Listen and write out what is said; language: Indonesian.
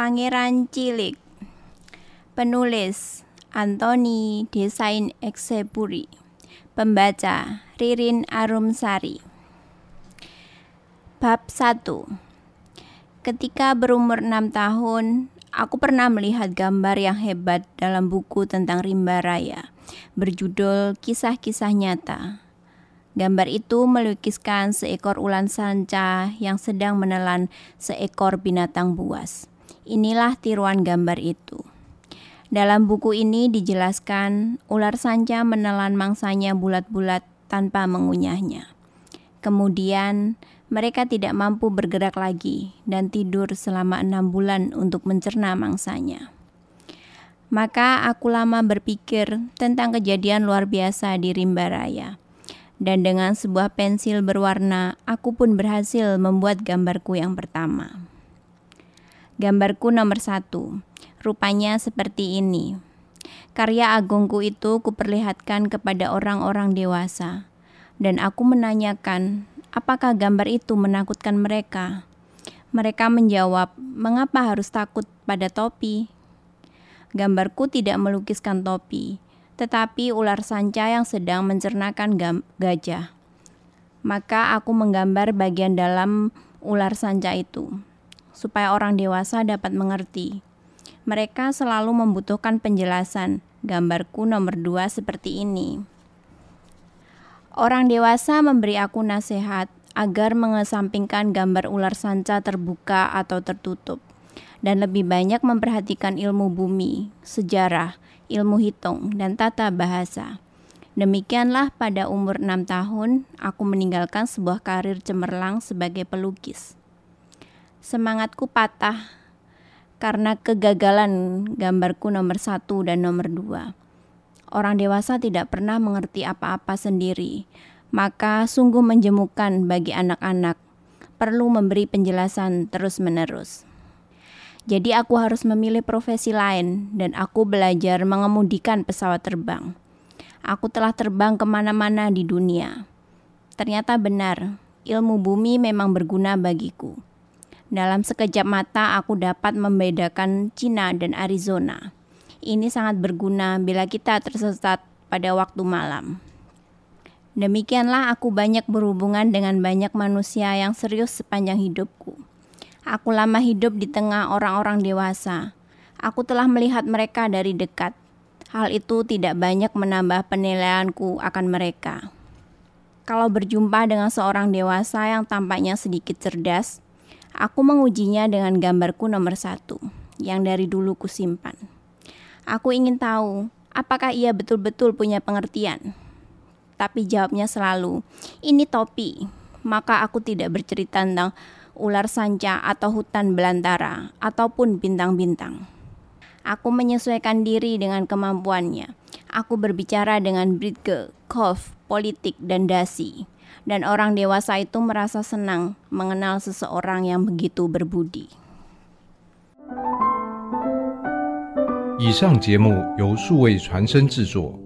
Pangeran Cilik Penulis Anthony Desain Eksepuri Pembaca Ririn Arumsari Bab 1 Ketika berumur 6 tahun, aku pernah melihat gambar yang hebat dalam buku tentang rimba raya, berjudul Kisah-Kisah Nyata. Gambar itu melukiskan seekor ular sanca yang sedang menelan seekor binatang buas. Inilah tiruan gambar itu. Dalam buku ini dijelaskan ular sanca menelan mangsanya bulat-bulat tanpa mengunyahnya. Kemudian mereka tidak mampu bergerak lagi dan tidur selama enam bulan untuk mencerna mangsanya. Maka aku lama berpikir tentang kejadian luar biasa di Rimba Raya. Dan dengan sebuah pensil berwarna, aku pun berhasil membuat gambarku yang pertama. Gambarku nomor satu, rupanya seperti ini. Karya agungku itu kuperlihatkan kepada orang-orang dewasa, dan aku menanyakan apakah gambar itu menakutkan mereka. Mereka menjawab, "Mengapa harus takut pada topi?" Gambarku tidak melukiskan topi, tetapi ular sanca yang sedang mencernakan gajah. Maka aku menggambar bagian dalam ular sanca itu supaya orang dewasa dapat mengerti. Mereka selalu membutuhkan penjelasan. Gambarku nomor dua seperti ini. Orang dewasa memberi aku nasihat agar mengesampingkan gambar ular sanca terbuka atau tertutup dan lebih banyak memperhatikan ilmu bumi, sejarah, ilmu hitung, dan tata bahasa. Demikianlah pada umur enam tahun, aku meninggalkan sebuah karir cemerlang sebagai pelukis. Semangatku patah karena kegagalan gambarku nomor satu dan nomor dua. Orang dewasa tidak pernah mengerti apa-apa sendiri, maka sungguh menjemukan bagi anak-anak perlu memberi penjelasan terus-menerus. Jadi aku harus memilih profesi lain dan aku belajar mengemudikan pesawat terbang. Aku telah terbang ke mana-mana di dunia. Ternyata benar, ilmu bumi memang berguna bagiku. Dalam sekejap mata aku dapat membedakan Cina dan Arizona. Ini sangat berguna bila kita tersesat pada waktu malam. Demikianlah aku banyak berhubungan dengan banyak manusia yang serius sepanjang hidupku. Aku lama hidup di tengah orang-orang dewasa. Aku telah melihat mereka dari dekat. Hal itu tidak banyak menambah penilaianku akan mereka. Kalau berjumpa dengan seorang dewasa yang tampaknya sedikit cerdas, Aku mengujinya dengan gambarku nomor satu, yang dari dulu kusimpan. Aku ingin tahu, apakah ia betul-betul punya pengertian. Tapi jawabnya selalu, ini topi. Maka aku tidak bercerita tentang ular sanca atau hutan belantara, ataupun bintang-bintang. Aku menyesuaikan diri dengan kemampuannya. Aku berbicara dengan Britke, Kov, politik, dan dasi dan orang dewasa itu merasa senang mengenal seseorang yang begitu berbudi. 以上节目由数位传声制作。